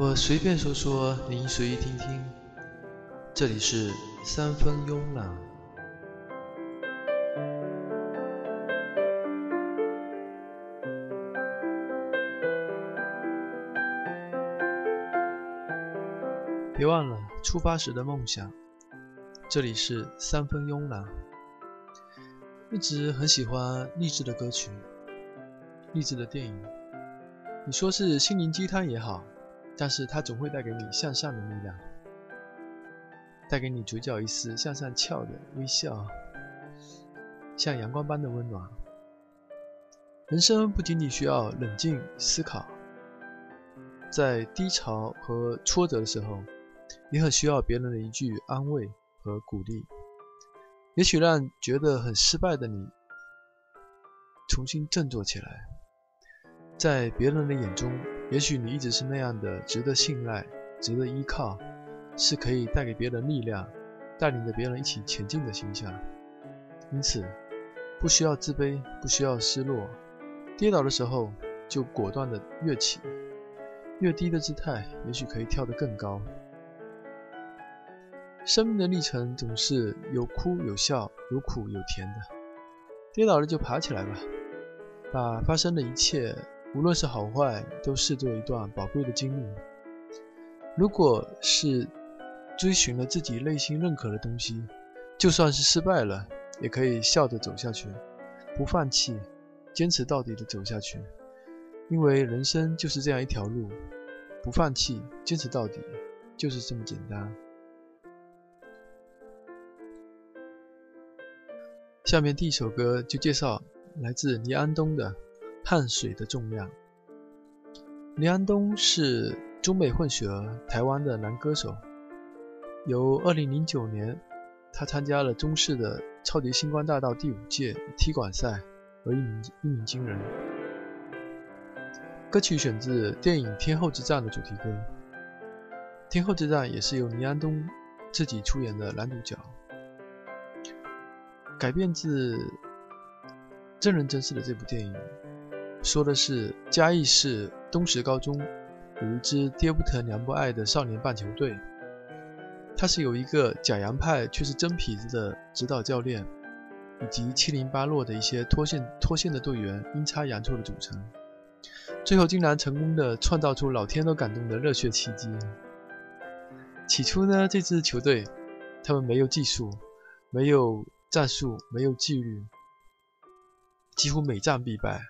我随便说说，您随意听听。这里是三分慵懒。别忘了出发时的梦想。这里是三分慵懒。一直很喜欢励志的歌曲，励志的电影。你说是心灵鸡汤也好，但是它总会带给你向上的力量，带给你嘴角一丝向上翘的微笑，像阳光般的温暖。人生不仅仅需要冷静思考，在低潮和挫折的时候，也很需要别人的一句安慰和鼓励。也许让觉得很失败的你重新振作起来，在别人的眼中，也许你一直是那样的值得信赖、值得依靠，是可以带给别人力量、带领着别人一起前进的形象。因此，不需要自卑，不需要失落，跌倒的时候就果断的跃起，越低的姿态，也许可以跳得更高。生命的历程总是有哭有笑，有苦有甜的。跌倒了就爬起来吧，把发生的一切，无论是好坏，都视作一段宝贵的经历。如果是追寻了自己内心认可的东西，就算是失败了，也可以笑着走下去，不放弃，坚持到底的走下去。因为人生就是这样一条路，不放弃，坚持到底，就是这么简单。下面第一首歌就介绍来自倪安东的《汗水的重量》。倪安东是中美混血儿台湾的男歌手，由2009年他参加了中视的《超级星光大道》第五届踢馆赛而一鸣一鸣惊人。歌曲选自电影《天后之战》的主题歌，《天后之战》也是由倪安东自己出演的男主角。改编自真人真事的这部电影，说的是嘉义市东石高中有一支爹不疼娘不爱的少年棒球队，它是由一个假洋派却是真痞子的指导教练，以及七零八落的一些脱线脱线的队员阴差阳错的组成，最后竟然成功的创造出老天都感动的热血奇迹。起初呢，这支球队他们没有技术，没有。战术没有纪律，几乎每战必败，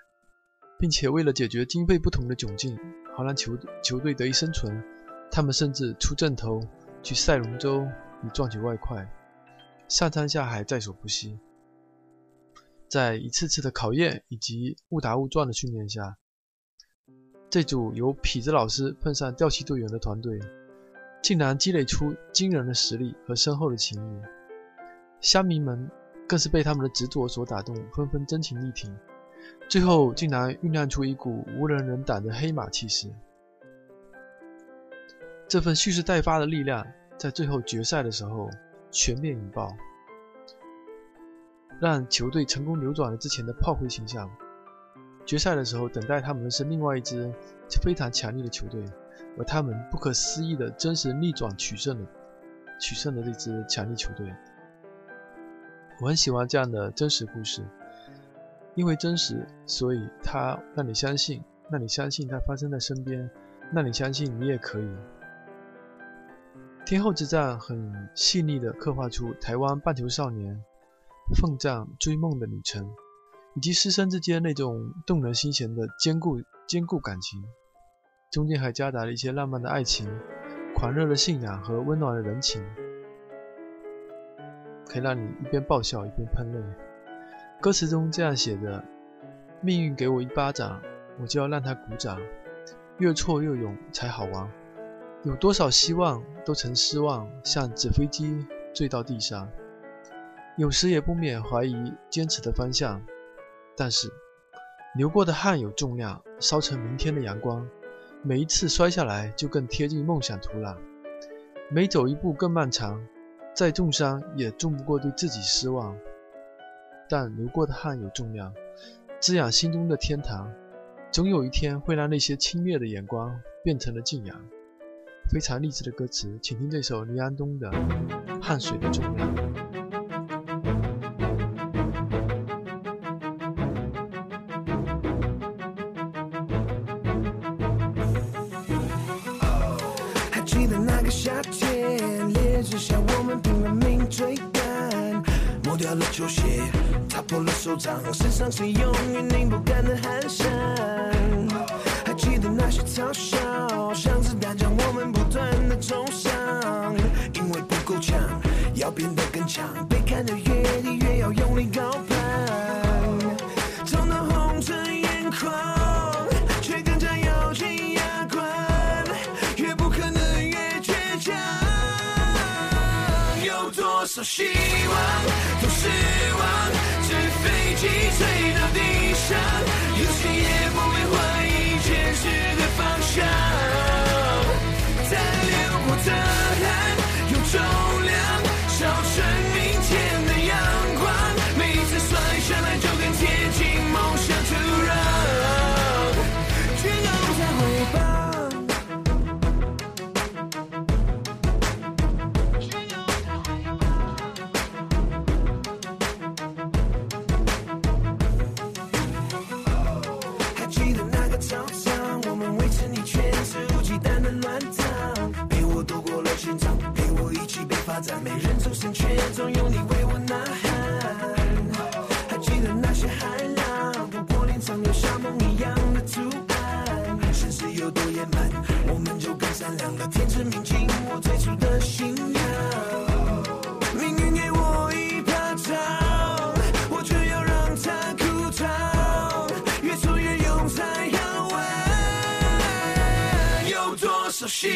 并且为了解决经费不同的窘境，好让球球队得以生存，他们甚至出阵头去赛龙舟以赚取外快，上山下海在所不惜。在一次次的考验以及误打误撞的训练下，这组由痞子老师碰上吊旗队员的团队，竟然积累出惊人的实力和深厚的情谊。乡民们更是被他们的执着所打动，纷纷真情力挺，最后竟然酝酿出一股无人能挡的黑马气势。这份蓄势待发的力量，在最后决赛的时候全面引爆，让球队成功扭转了之前的炮灰形象。决赛的时候，等待他们的是另外一支非常强力的球队，而他们不可思议的真实逆转取胜了取胜的这支强力球队。我很喜欢这样的真实故事，因为真实，所以它让你相信，让你相信它发生在身边，让你相信你也可以。天后之战很细腻地刻画出台湾棒球少年奋战追梦的旅程，以及师生之间那种动人心弦的坚固坚固感情，中间还夹杂了一些浪漫的爱情、狂热的信仰和温暖的人情。可以让你一边爆笑一边喷泪。歌词中这样写着：“命运给我一巴掌，我就要让他鼓掌，越挫越勇才好玩。有多少希望都曾失望，像纸飞机坠到地上。有时也不免怀疑坚持的方向，但是流过的汗有重量，烧成明天的阳光。每一次摔下来，就更贴近梦想土壤。每走一步更漫长。”再重伤也重不过对自己失望，但流过的汗有重量，滋养心中的天堂，总有一天会让那些轻蔑的眼光变成了敬仰。非常励志的歌词，请听这首黎安东的《汗水的重量》。还记得那个夏了球鞋，擦破了手掌，身上是永远拧不干的汗衫。还记得那些嘲笑，像子弹将我们不断的冲上，因为不够强，要变得更强，被看得越低，越要用力高攀，痛到红着眼眶，却更加咬紧牙关，越不可能越倔强。有多少希望，击碎到地上，有谁也不会怀疑坚持的方向。总有你为我呐喊，还记得那些海浪，不过林曾留下梦一样的图案。现实有多野蛮，我们就更善良了，天真明净，我最初的信仰。命运给我一瓢汤，我却要让它苦汤，越挫越勇才要完。有多少心？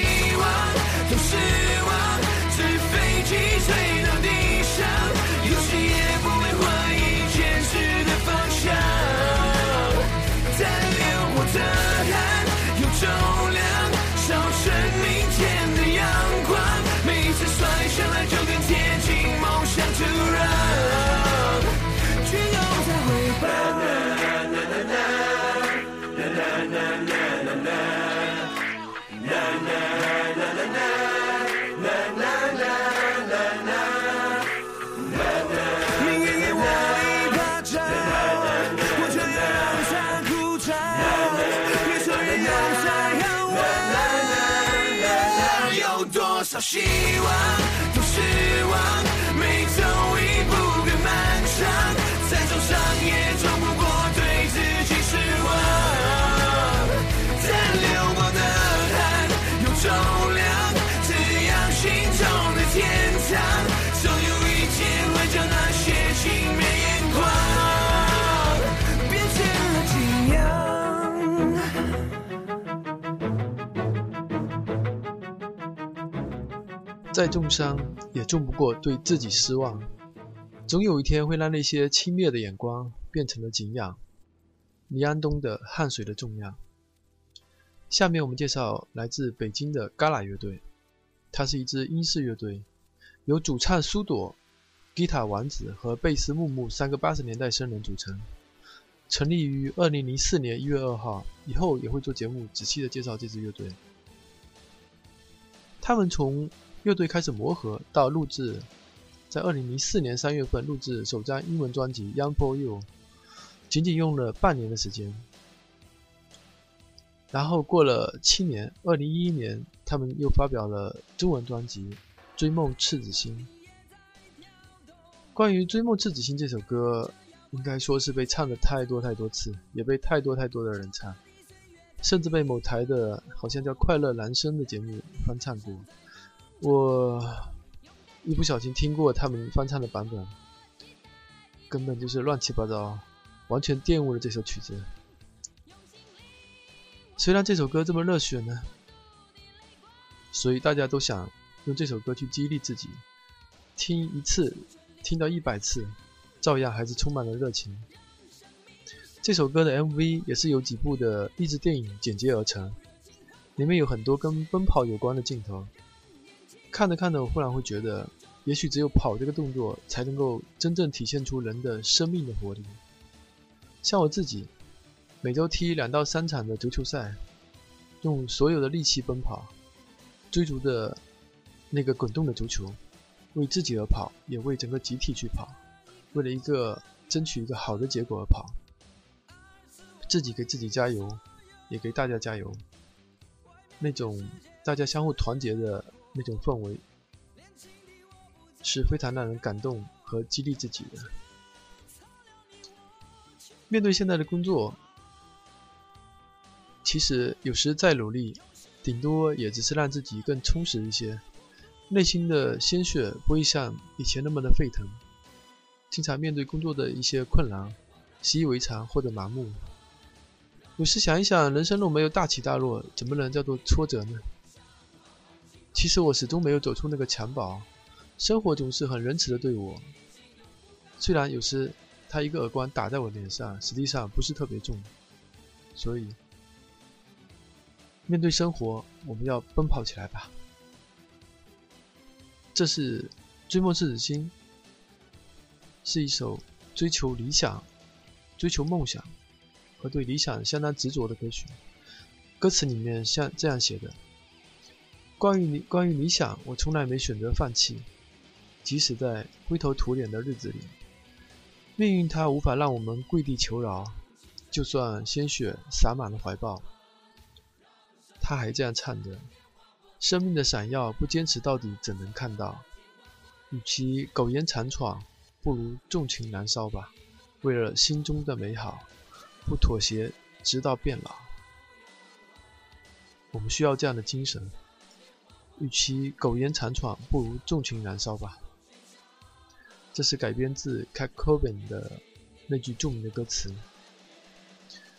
再重伤也重不过对自己失望，总有一天会让那些轻蔑的眼光变成了敬仰。李安东的《汗水的重量》。下面我们介绍来自北京的嘎啦乐队，它是一支英式乐队，由主唱苏朵、吉他王子和贝斯木木三个八十年代生人组成。成立于二零零四年一月二号，以后也会做节目仔细的介绍这支乐队。他们从乐队开始磨合到录制，在二零零四年三月份录制首张英文专辑《Young for You》，仅仅用了半年的时间。然后过了七年，二零一一年，他们又发表了中文专辑《追梦赤子心》。关于《追梦赤子心》这首歌，应该说是被唱的太多太多次，也被太多太多的人唱，甚至被某台的好像叫《快乐男声》的节目翻唱过。我一不小心听过他们翻唱的版本，根本就是乱七八糟，完全玷污了这首曲子。谁让这首歌这么热血呢？所以大家都想用这首歌去激励自己，听一次，听到一百次，照样还是充满了热情。这首歌的 MV 也是由几部的励志电影剪接而成，里面有很多跟奔跑有关的镜头。看着看着，我忽然会觉得，也许只有跑这个动作，才能够真正体现出人的生命的活力。像我自己，每周踢两到三场的足球赛，用所有的力气奔跑，追逐的那个滚动的足球，为自己而跑，也为整个集体去跑，为了一个争取一个好的结果而跑，自己给自己加油，也给大家加油。那种大家相互团结的那种氛围，是非常让人感动和激励自己的。面对现在的工作，其实有时再努力，顶多也只是让自己更充实一些，内心的鲜血不会像以前那么的沸腾。经常面对工作的一些困难，习以为常或者麻木。有时想一想，人生路没有大起大落，怎么能叫做挫折呢？其实我始终没有走出那个襁褓，生活总是很仁慈的对我。虽然有时他一个耳光打在我脸上，实际上不是特别重。所以，面对生活，我们要奔跑起来吧。这是《追梦赤子心》，是一首追求理想、追求梦想。和对理想相当执着的歌曲，歌词里面像这样写的：关于理关于理想，我从来没选择放弃，即使在灰头土脸的日子里，命运它无法让我们跪地求饶，就算鲜血洒满了怀抱。他还这样唱着：生命的闪耀，不坚持到底怎能看到？与其苟延残喘，不如纵情燃烧吧，为了心中的美好。不妥协，直到变老。我们需要这样的精神。与其苟延残喘，不如纵情燃烧吧。这是改编自 Cat Coben 的那句著名的歌词。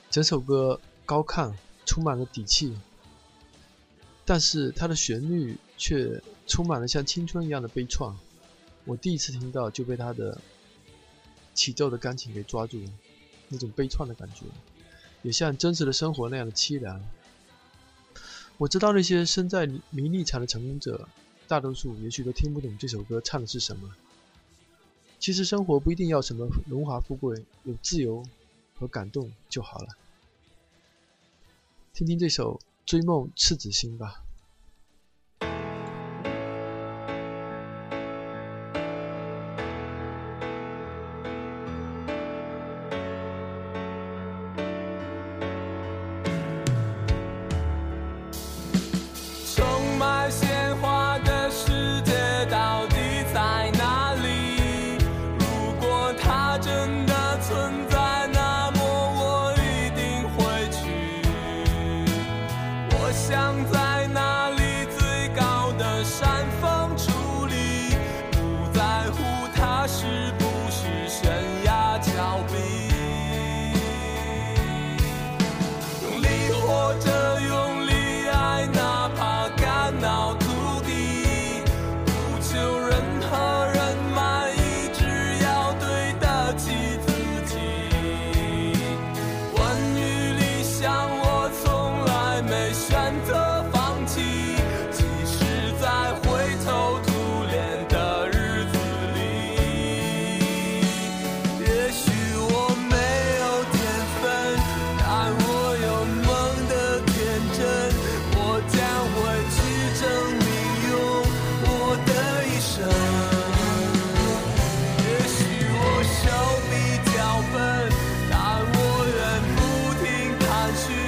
整首歌高亢，充满了底气，但是它的旋律却充满了像青春一样的悲怆。我第一次听到就被它的起奏的钢琴给抓住了。那种悲怆的感觉，也像真实的生活那样的凄凉。我知道那些身在名利场的成功者，大多数也许都听不懂这首歌唱的是什么。其实生活不一定要什么荣华富贵，有自由和感动就好了。听听这首《追梦赤子心》吧。难续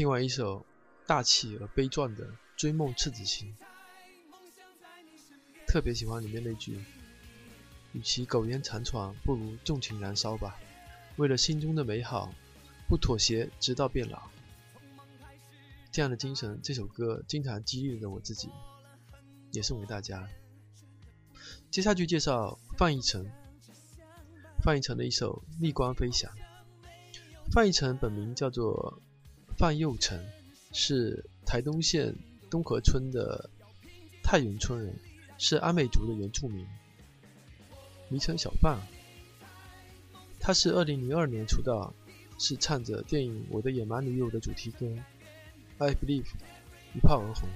听完一首大气而悲壮的《追梦赤子心》，特别喜欢里面那句：“与其苟延残喘，不如纵情燃烧吧，为了心中的美好，不妥协，直到变老。”这样的精神，这首歌经常激励着我自己，也送给大家。接下去介绍范逸臣，范逸臣的一首《逆光飞翔》。范逸臣本名叫做范佑成，是台东县东河村的太原村人，是阿美族的原住民，昵称小范。他是2002年出道，是唱着电影《我的野蛮女友》的主题歌《I Believe》一炮而红，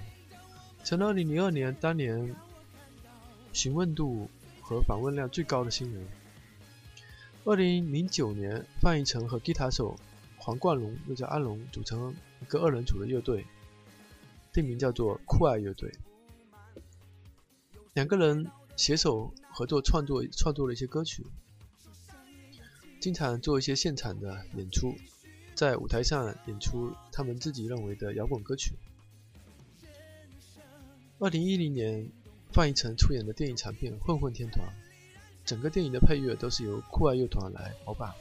成了2002年当年询问度和访问量最高的新人。2009年，范逸臣和吉他手黄冠龙又叫安龙组成一个二人组的乐队，店名叫做酷爱乐队。两个人携手合作创作创作了一些歌曲，经常做一些现场的演出，在舞台上演出他们自己认为的摇滚歌曲。2010年，范逸臣出演的电影长片《混混天团》，整个电影的配乐都是由酷爱乐团来包办。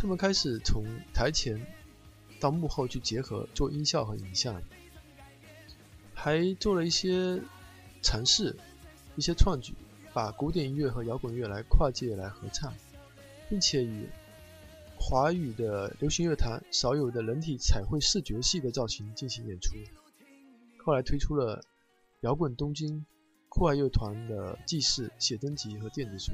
他们开始从台前到幕后去结合做音效和影像，还做了一些尝试、一些创举，把古典音乐和摇滚乐来跨界来合唱，并且以华语的流行乐坛少有的人体彩绘视觉系的造型进行演出。后来推出了摇滚东京酷爱乐团的记事写真集和电子书。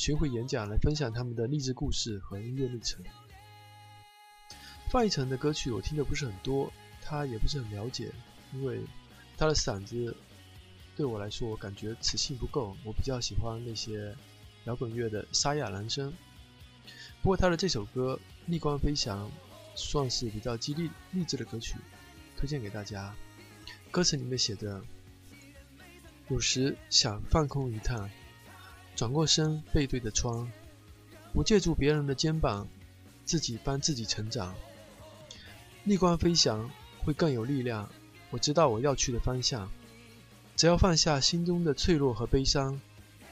巡回演讲来分享他们的励志故事和音乐历程。范逸臣的歌曲我听的不是很多，他也不是很了解，因为他的嗓子对我来说，我感觉磁性不够。我比较喜欢那些摇滚乐的沙哑男声。不过他的这首歌《逆光飞翔》算是比较激励励志的歌曲，推荐给大家。歌词里面写的：“有时想放空一趟。”转过身，背对着窗，不借助别人的肩膀，自己帮自己成长。逆光飞翔会更有力量。我知道我要去的方向，只要放下心中的脆弱和悲伤，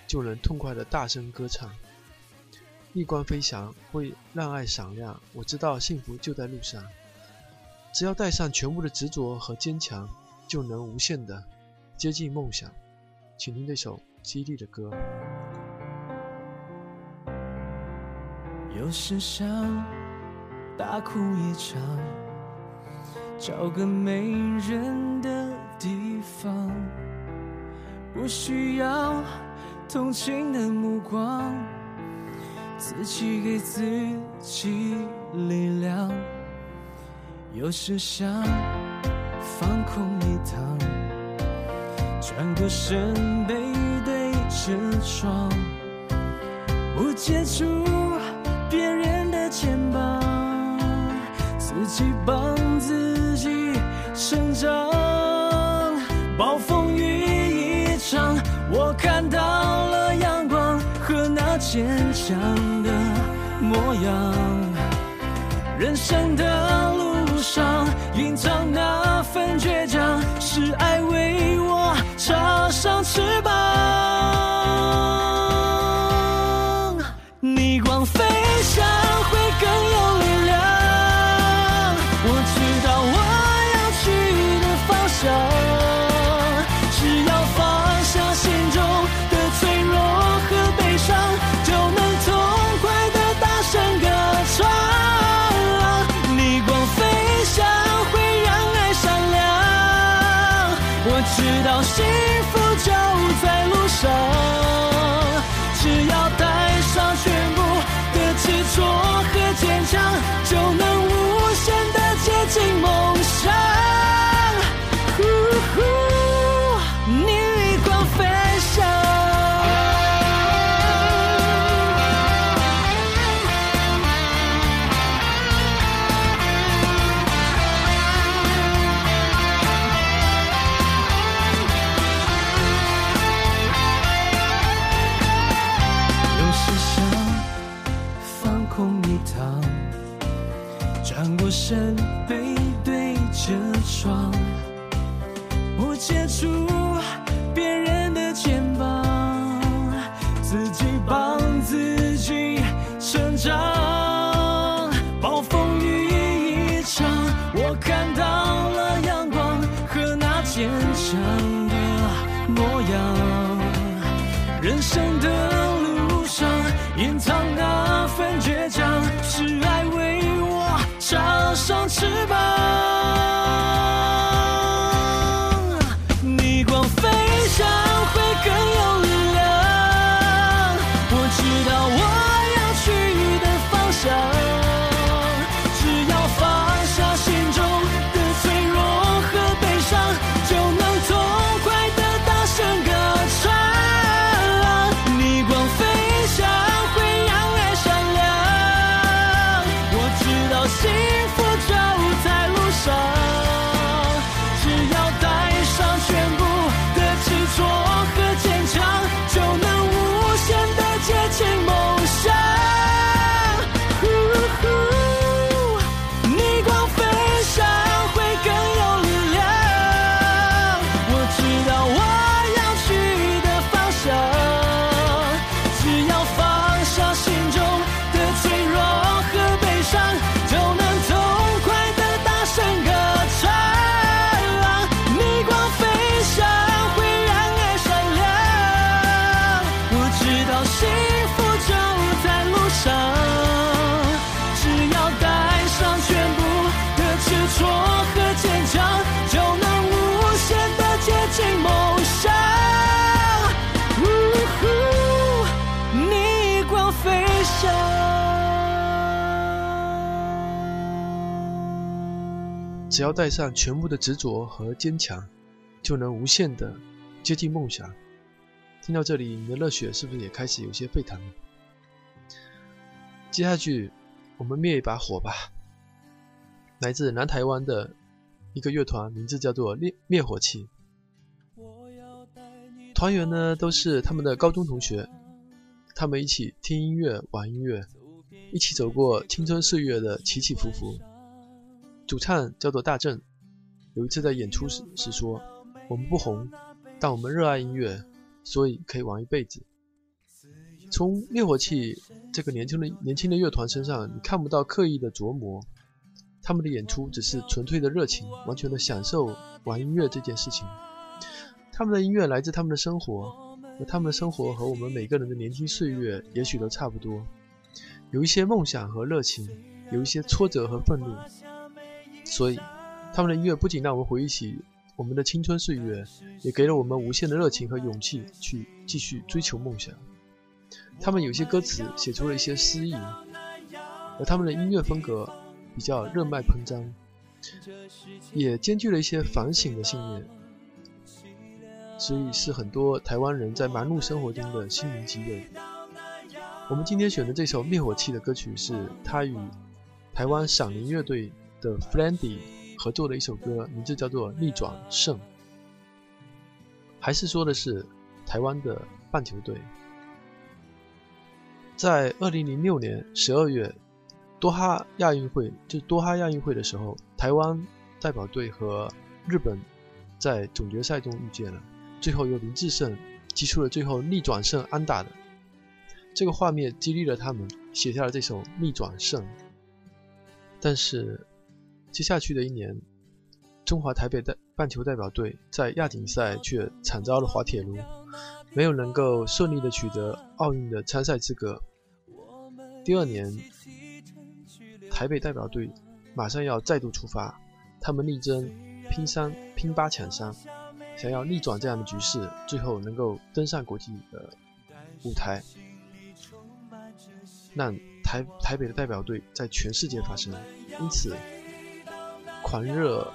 就能痛快的大声歌唱。逆光飞翔会让爱闪亮。我知道幸福就在路上，只要带上全部的执着和坚强，就能无限的接近梦想。请听这首激励的歌。有时想大哭一场，找个没人的地方，不需要同情的目光，自己给自己力量。有时想放空一趟，转过身背对着窗，不接触己帮自己成长。暴风雨一场，我看到了阳光和那坚强的模样。人生的路上，隐藏那份倔强，是爱为我插上翅膀。我身背对着窗，不接触只要带上全部的执着和坚强，就能无限的接近梦想。听到这里，你的热血是不是也开始有些沸腾了？接下去，我们灭一把火吧。来自南台湾的一个乐团，名字叫做灭灭火器。团员呢都是他们的高中同学，他们一起听音乐、玩音乐，一起走过青春岁月的起起伏伏。主唱叫做大正，有一次在演出时时说：“我们不红，但我们热爱音乐，所以可以玩一辈子。”从灭火器这个年轻的年轻的乐团身上，你看不到刻意的琢磨，他们的演出只是纯粹的热情，完全的享受玩音乐这件事情。他们的音乐来自他们的生活，而他们的生活和我们每个人的年轻岁月也许都差不多。有一些梦想和热情，有一些挫折和愤怒。所以，他们的音乐不仅让我们回忆起我们的青春岁月，也给了我们无限的热情和勇气去继续追求梦想。他们有些歌词写出了一些诗意，而他们的音乐风格比较热卖喷张，也兼具了一些反省的信念，所以是很多台湾人在忙碌生活中的心灵积累。我们今天选的这首灭火器的歌曲是他与台湾闪灵乐队的 Flandy 合作的一首歌，名字叫做《逆转胜》，还是说的是台湾的棒球队。在二零零六年十二月，多哈亚运会就多哈亚运会的时候，台湾代表队和日本在总决赛中遇见了，最后由林志胜击出了最后逆转胜安打的这个画面，激励了他们写下了这首逆转胜。但是接下去的一年，中华台北代棒球代表队在亚锦赛却惨遭了滑铁卢，没有能够顺利的取得奥运的参赛资格。第二年，台北代表队马上要再度出发，他们力争拼三、拼八抢三，想要逆转这样的局势，最后能够登上国际的舞台，让台台北的代表队在全世界发声。因此，狂热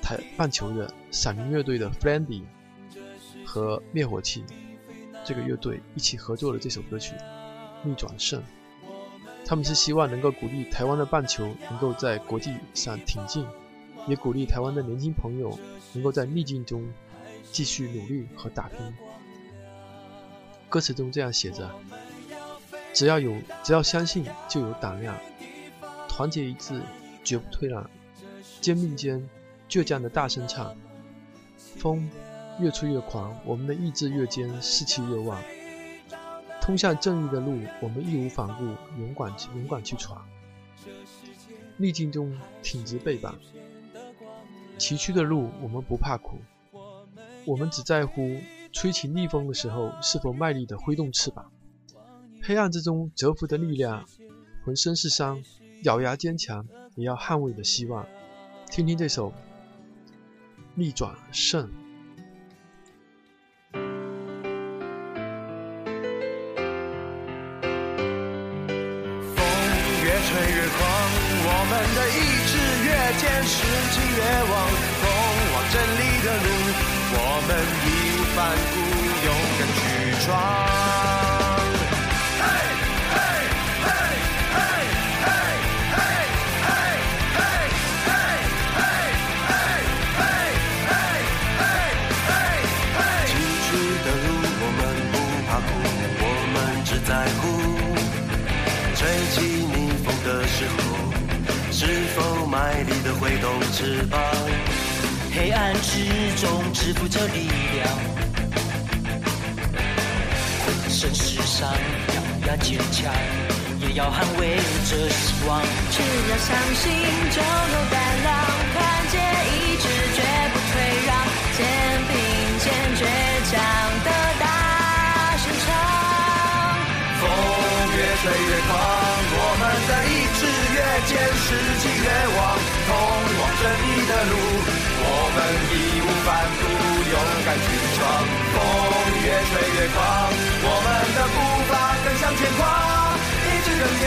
台棒球的闪灵乐队的 Flandy 和灭火器这个乐队一起合作了这首歌曲《逆转胜》。他们是希望能够鼓励台湾的棒球能够在国际上挺进，也鼓励台湾的年轻朋友能够在逆境中继续努力和打拼。歌词中这样写着：“只要有，只要相信，就有胆量；团结一致，绝不退让；肩并肩，倔强的大声唱。风越吹越狂，我们的意志越坚，士气越旺。”通向正义的路，我们义无反顾、勇敢、勇敢去闯。逆境中挺直背膀，崎岖的路我们不怕苦。我们只在乎吹起逆风的时候是否卖力地挥动翅膀。黑暗之中蛰伏的力量，浑身是伤，咬牙坚强，也要捍卫的希望。听听这首《逆转胜》。风越吹越狂，我们的意志越坚，士气越旺，通往真理的路，我们义无反顾，勇敢去闯。是否卖力的挥动翅膀？黑暗之中支付着力量，浑身是伤，咬牙坚强，也要捍卫着希望。只要相信，就有胆量，坚，士气越旺，通往正义的路，我们义无反顾，勇敢去闯。风越吹越狂，我们的步伐更向前跨，意志更坚，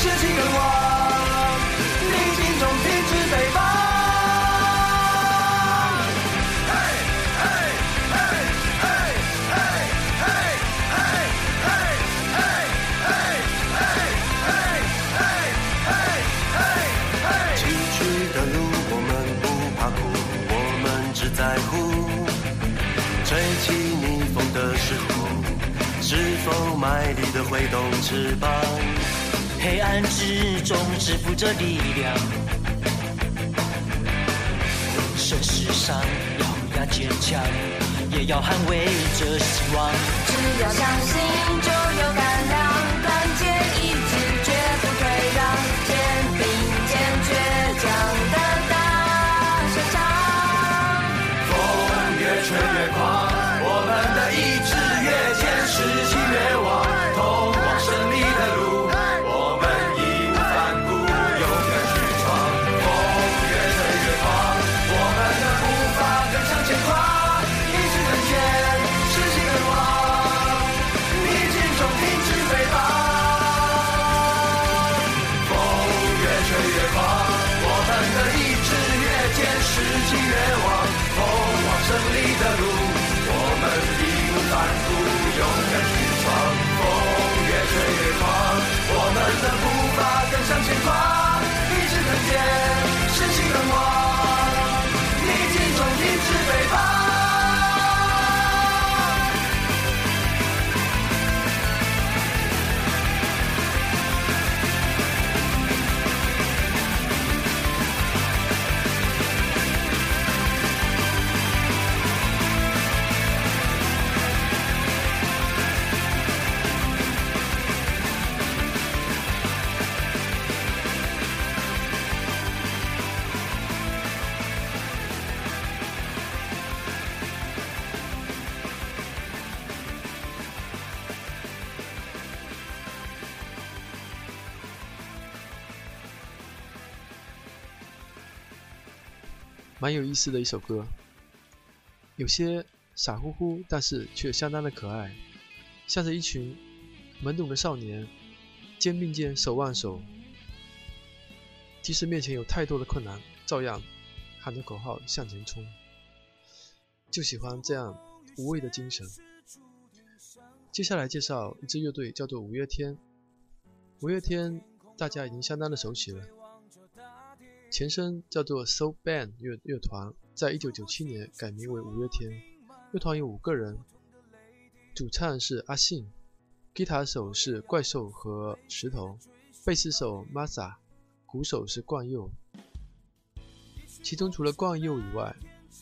士气更旺，暗之中支付着力量，浑身世上，咬牙坚强，也要捍卫着希望。只要相信，就有胆量，蛮有意思的一首歌，有些傻乎乎，但是却相当的可爱，像是一群懵懂的少年，肩并肩，手挽手，即使面前有太多的困难，照样喊着口号向前冲。就喜欢这样无畏的精神。接下来介绍一支乐队，叫做五月天。五月天大家已经相当的熟悉了。前身叫做 SO Band 乐乐团，在一九九七年改名为五月天。乐团有五个人，主唱是阿信，吉他手是怪兽和石头，贝斯手 Masa，鼓手是冠佑。其中除了冠佑以外，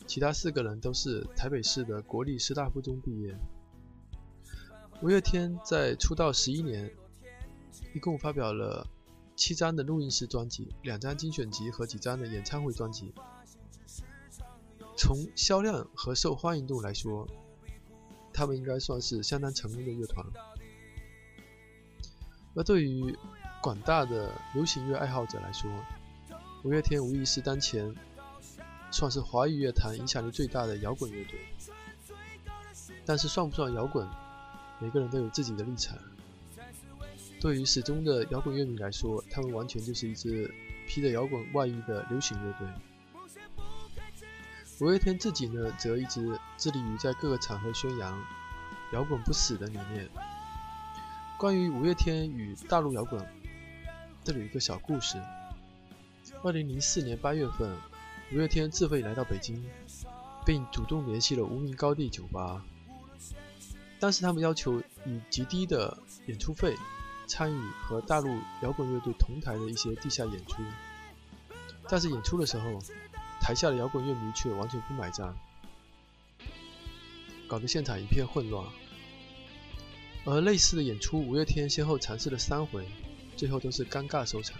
其他四个人都是台北市的国立师大附中毕业。五月天在出道十一年，一共发表了七张的录音室专辑、两张精选集和几张的演唱会专辑。从销量和受欢迎度来说，他们应该算是相当成功的乐团。而对于广大的流行乐爱好者来说，五月天无疑是当前算是华语乐坛影响力最大的摇滚乐队。但是算不算摇滚，每个人都有自己的立场。对于始终的摇滚乐迷来说，他们完全就是一支披着摇滚外衣的流行乐队。五月天自己呢，则一直致力于在各个场合宣扬“摇滚不死”的理念。关于五月天与大陆摇滚，这里有一个小故事。二零零四年八月份，五月天自费来到北京，并主动联系了无名高地酒吧。当时他们要求以极低的演出费参与和大陆摇滚乐队同台的一些地下演出，但是演出的时候，台下的摇滚乐迷却完全不买账，搞得现场一片混乱。而类似的演出，五月天先后尝试了三回，最后都是尴尬收场。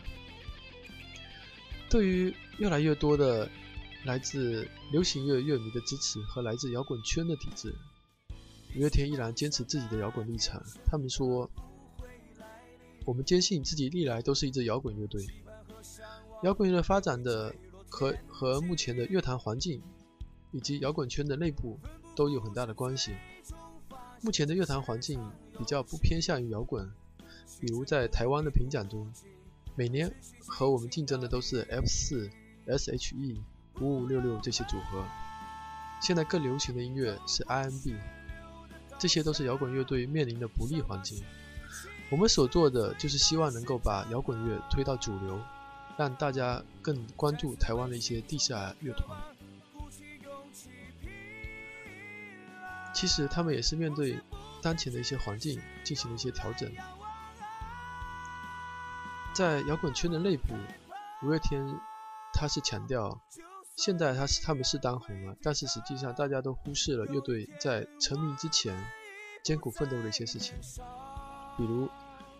对于越来越多的来自流行乐乐迷的支持和来自摇滚圈的抵制，五月天依然坚持自己的摇滚立场。他们说：“我们坚信自己历来都是一支摇滚乐队。摇滚乐发展的和和目前的乐坛环境以及摇滚圈的内部都有很大的关系。目前的乐坛环境比较不偏向于摇滚，比如在台湾的评奖中，每年和我们竞争的都是 F 四、S.H.E、五五六六这些组合。现在更流行的音乐是 R&B。”这些都是摇滚乐队面临的不利环境。我们所做的就是希望能够把摇滚乐推到主流，让大家更关注台湾的一些地下乐团。其实他们也是面对当前的一些环境进行了一些调整。在摇滚圈的内部，五月天他是强调，现在他是他们是当红了，但是实际上大家都忽视了乐队在成名之前艰苦奋斗的一些事情。比如，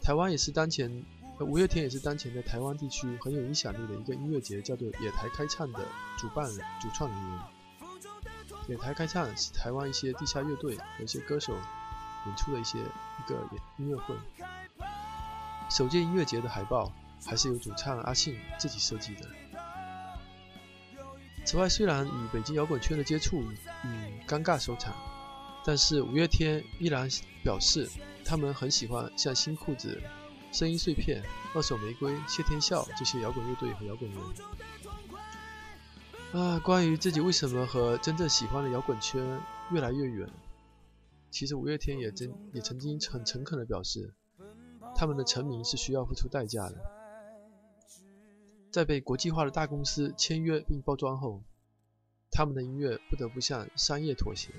台湾也是当前，五月天也是当前在台湾地区很有影响力的一个音乐节，叫做野台开唱的主办、主创人员。野台开唱是台湾一些地下乐队和一些歌手演出的一些一个音乐会。首届音乐节的海报还是由主唱阿信自己设计的。此外，虽然与北京摇滚圈的接触以尴尬收场，但是五月天依然表示他们很喜欢像新裤子、声音碎片、二手玫瑰、谢天笑这些摇滚乐队和摇滚人。啊，关于自己为什么和真正喜欢的摇滚圈越来越远，其实五月天也真也曾经很诚恳地表示，他们的成名是需要付出代价的。在被国际化的大公司签约并包装后，他们的音乐不得不向商业妥协。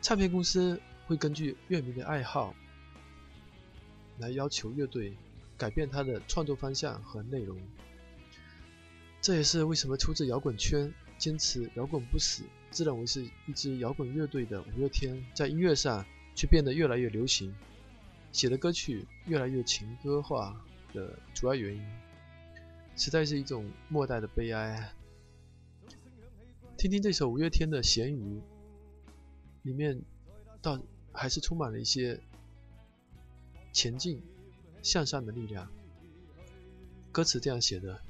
唱片公司会根据乐迷的爱好来要求乐队改变他的创作方向和内容。这也是为什么出自摇滚圈、坚持摇滚不死、自认为是一支摇滚乐队的五月天，在音乐上却变得越来越流行，写的歌曲越来越情歌化的主要原因。实在是一种末代的悲哀。听听这首五月天的《咸鱼》，里面倒还是充满了一些前进、向上的力量。歌词这样写的：“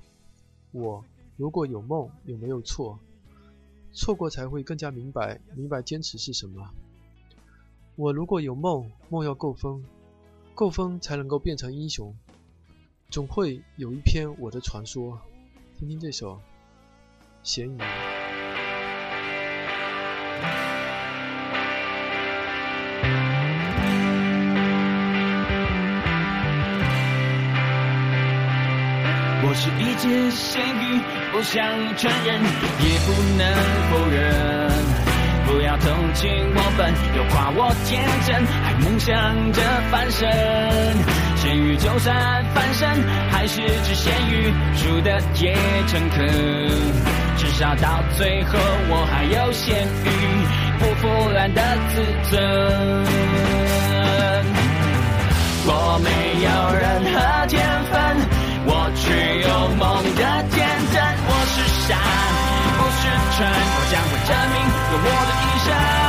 我如果有梦，有没有错？错过才会更加明白，明白坚持是什么。我如果有梦，梦要够疯，够疯才能够变成英雄。总会有一篇我的传说。听听这首《咸鱼》。咸鱼，不想承认，也不能否认。不要同情我笨，又夸我天真，还梦想着翻身。咸鱼就算翻身，还是只咸鱼，输的也诚恳。至少到最后，我还有咸鱼不腐烂的自尊。我没有任何天分。只有梦的天真，我是傻，不是蠢，我将会证明用我的一生。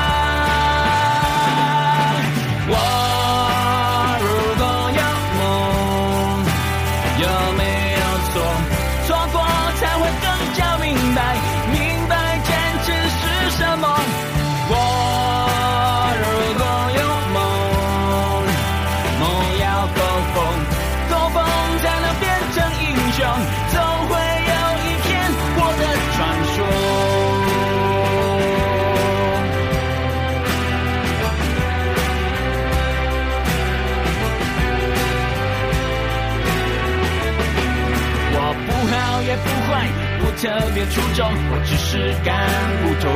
是干不懂。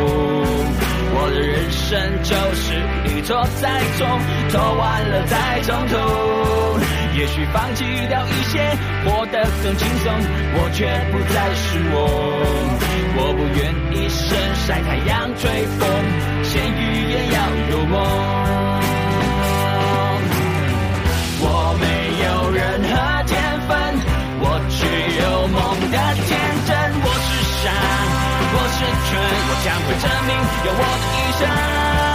我的人生就是一错再错，错完了再从头。也许放弃掉一些，活得更轻松，我却不再是我。我不愿一生晒太阳吹风，咸鱼也要有梦。我是泉，我将会证明用我的一生。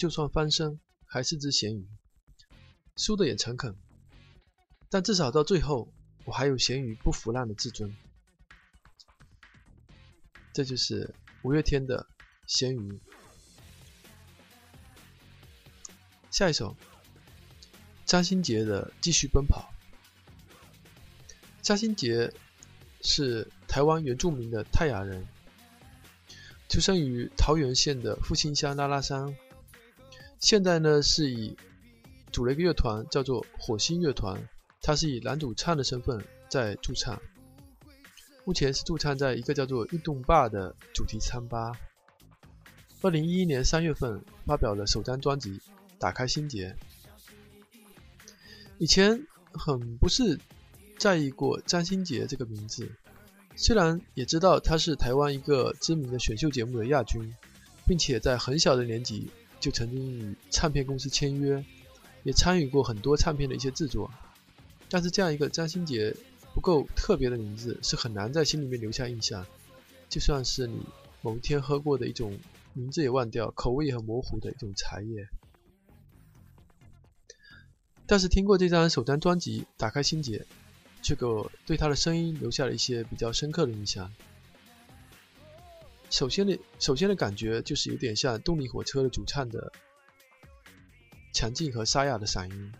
就算翻身，还是只咸鱼，输的也诚恳。但至少到最后，我还有咸鱼不腐烂的自尊。这就是五月天的《咸鱼》。下一首，张新杰的《继续奔跑》。张新杰是台湾原住民的泰雅人，出生于桃园县的复兴乡拉拉山，现在呢是以组了一个乐团叫做火星乐团，他是以男主唱的身份在驻唱，目前是驻唱在一个叫做运动吧的主题餐吧。二零一一年三月份发表了首张专辑《打开心结》，以前很不是。在意过张新杰这个名字，虽然也知道他是台湾一个知名的选秀节目的亚军，并且在很小的年纪就曾经与唱片公司签约，也参与过很多唱片的一些制作，但是这样一个张新杰不够特别的名字是很难在心里面留下印象，就算是你某一天喝过的一种名字也忘掉、口味也很模糊的一种茶叶，但是听过这张首张专辑《打开心结》。却给我对他的声音留下了一些比较深刻的印象。首先的，首先的感觉就是有点像动力火车的主唱的强劲和沙哑的嗓音，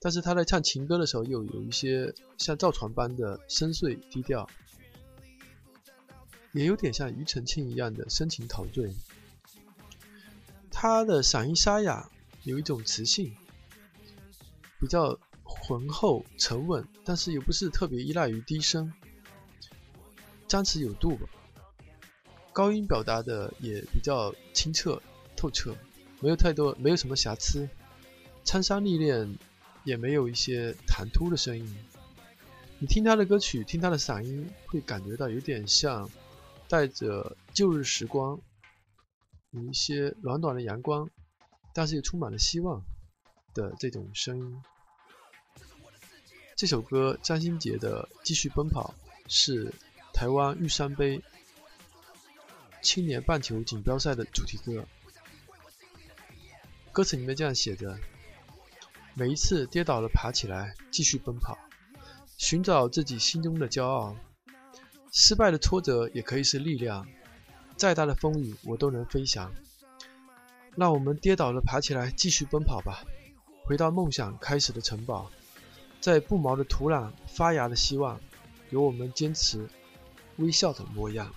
但是他在唱情歌的时候又有一些像造船般的深邃低调，也有点像庾澄庆一样的深情陶醉。他的嗓音沙哑，有一种磁性，比较。浑厚沉稳，但是又不是特别依赖于低声，张弛有度吧。高音表达的也比较清澈透彻，没有太多，没有什么瑕疵。沧桑历练，也没有一些弹突的声音。你听他的歌曲，听他的嗓音，会感觉到有点像带着旧日时光，有一些暖暖的阳光，但是又充满了希望的这种声音。这首歌张新杰的《继续奔跑》是台湾玉山杯青年棒球锦标赛的主题歌。歌词里面这样写着：“每一次跌倒了，爬起来，继续奔跑，寻找自己心中的骄傲。失败的挫折也可以是力量，再大的风雨我都能飞翔。让我们跌倒了，爬起来，继续奔跑吧，回到梦想开始的城堡。”在不毛的土壤发芽的希望，有我们坚持微笑的模样。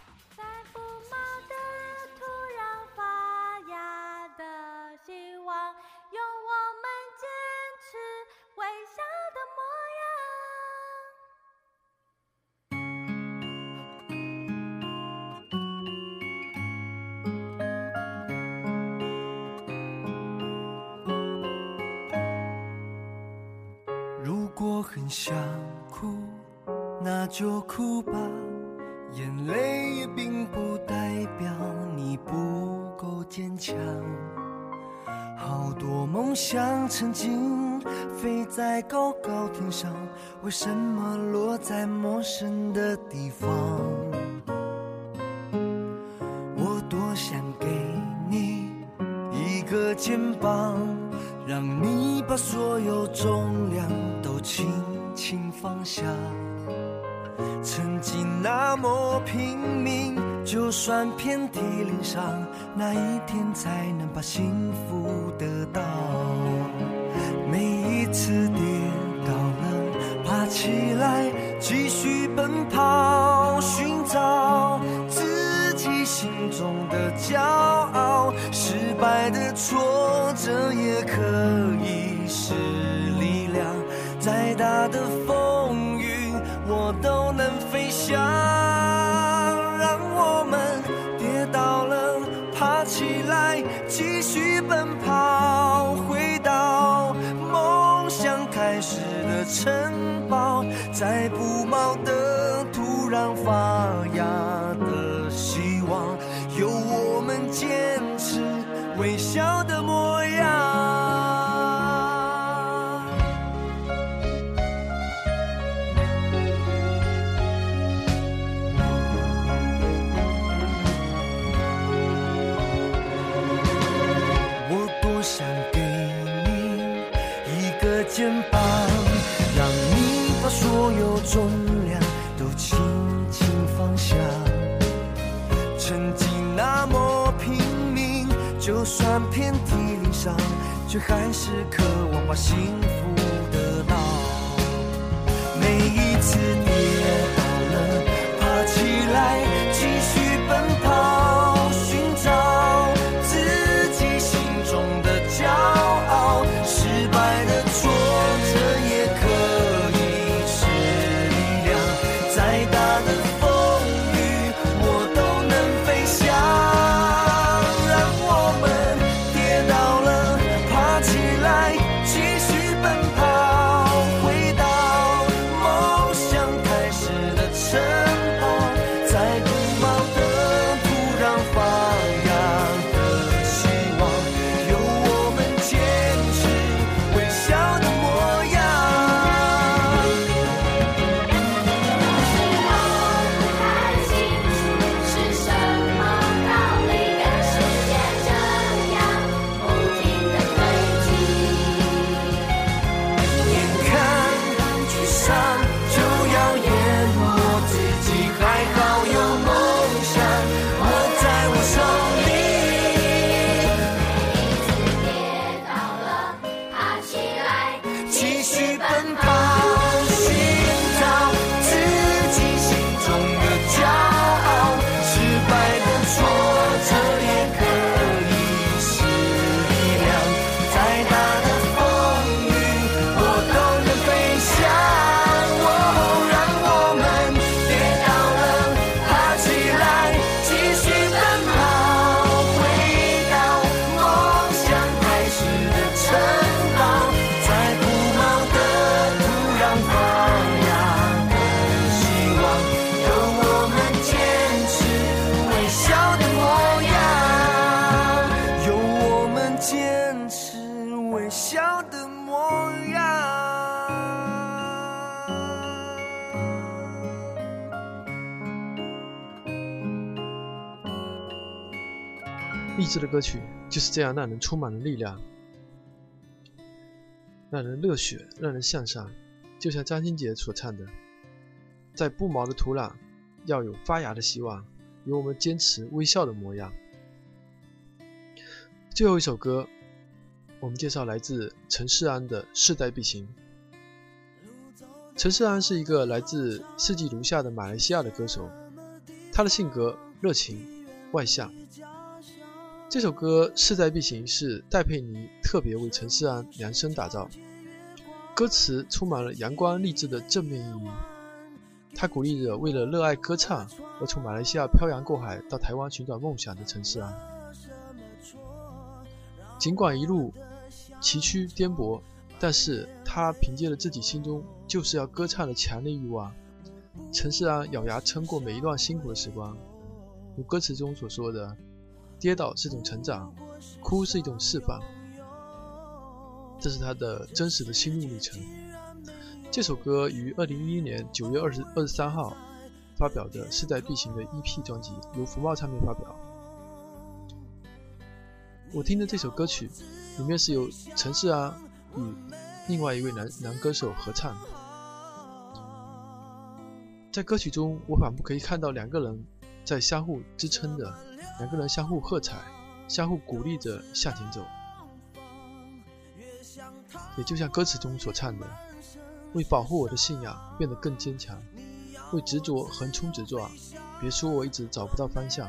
的骄傲。失败的挫折也可以是力量，再大的风雨我都能飞翔。让我们跌倒了，爬起来，继续奔跑，回到梦想开始的城堡，在不毛的土壤发算遍体鳞伤，却还是渴望把幸福得到。每一次跌倒了，爬起来，继续奔跑，志的歌曲就是这样让人充满了力量，让人热血，让人向上。就像张新杰所唱的：“在不毛的土壤，要有发芽的希望，有我们坚持微笑的模样。”最后一首歌，我们介绍来自陈世安的《势在必行》。陈世安是一个来自四季如夏的马来西亚的歌手，他的性格热情、外向。这首歌《势在必行》是戴佩妮特别为陈世安量身打造，歌词充满了阳光励志的正面意义。他鼓励着为了热爱歌唱而从马来西亚漂洋过海到台湾寻找梦想的陈世安。尽管一路崎岖颠簸，但是他凭借着自己心中就是要歌唱的强烈欲望，陈世安咬牙撑过每一段辛苦的时光。如歌词中所说的。跌倒是一种成长，哭是一种释放，这是他的真实的心路历程。这首歌于二零一一年九月二十二十三号发表的《势在必行》的 EP 专辑，由福茂唱片发表。我听的这首歌曲，里面是由陈势安与另外一位男男歌手合唱。在歌曲中，我仿佛可以看到两个人在相互支撑着。两个人相互喝彩，相互鼓励着向前走，也就像歌词中所唱的：“为保护我的信仰变得更坚强，为执着横冲直撞，别说我一直找不到方向。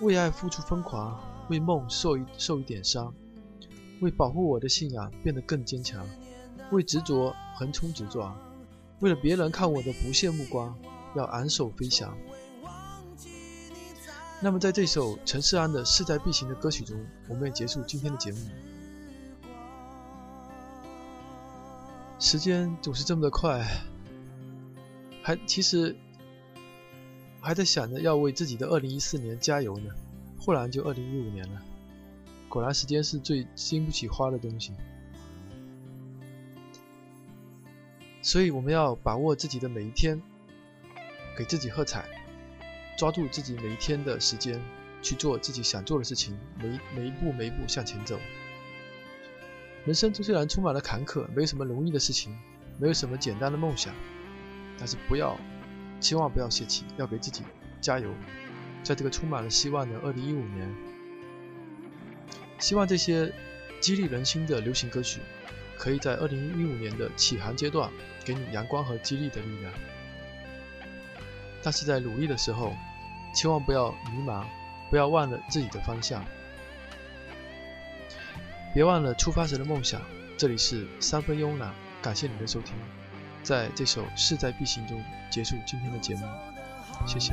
为爱付出疯狂，为梦受一受一点伤，为保护我的信仰变得更坚强，为执着横冲直撞，为了别人看我的不屑目光，要昂首飞翔。”那么，在这首陈势安的势在必行的歌曲中，我们也结束今天的节目。时间总是这么的快，还其实还在想着要为自己的2014年加油呢，忽然就2015年了。果然，时间是最经不起花的东西，所以我们要把握自己的每一天，给自己喝彩。抓住自己每一天的时间，去做自己想做的事情，每每一步每一步向前走。人生虽然充满了坎坷，没有什么容易的事情，没有什么简单的梦想，但是不要，千万不要泄气，要给自己加油。在这个充满了希望的二零一五年，希望这些激励人心的流行歌曲，可以在二零一五年的起航阶段给你阳光和激励的力量。但是在努力的时候，千万不要迷茫，不要忘了自己的方向。别忘了出发时的梦想。这里是三分慵懒，感谢你的收听。在这首势在必行中结束今天的节目，谢谢。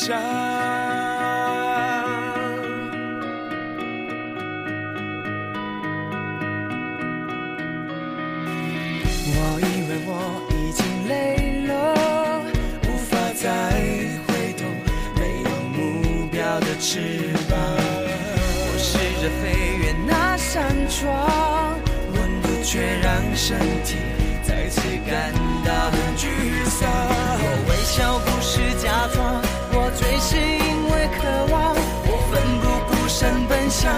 想。我以为我已经累了，无法再回头，没有目标的翅膀。我试着飞越那扇窗，温度却让身体再次感到很沮丧。我微笑不，是因为渴望，我奋不顾身奔向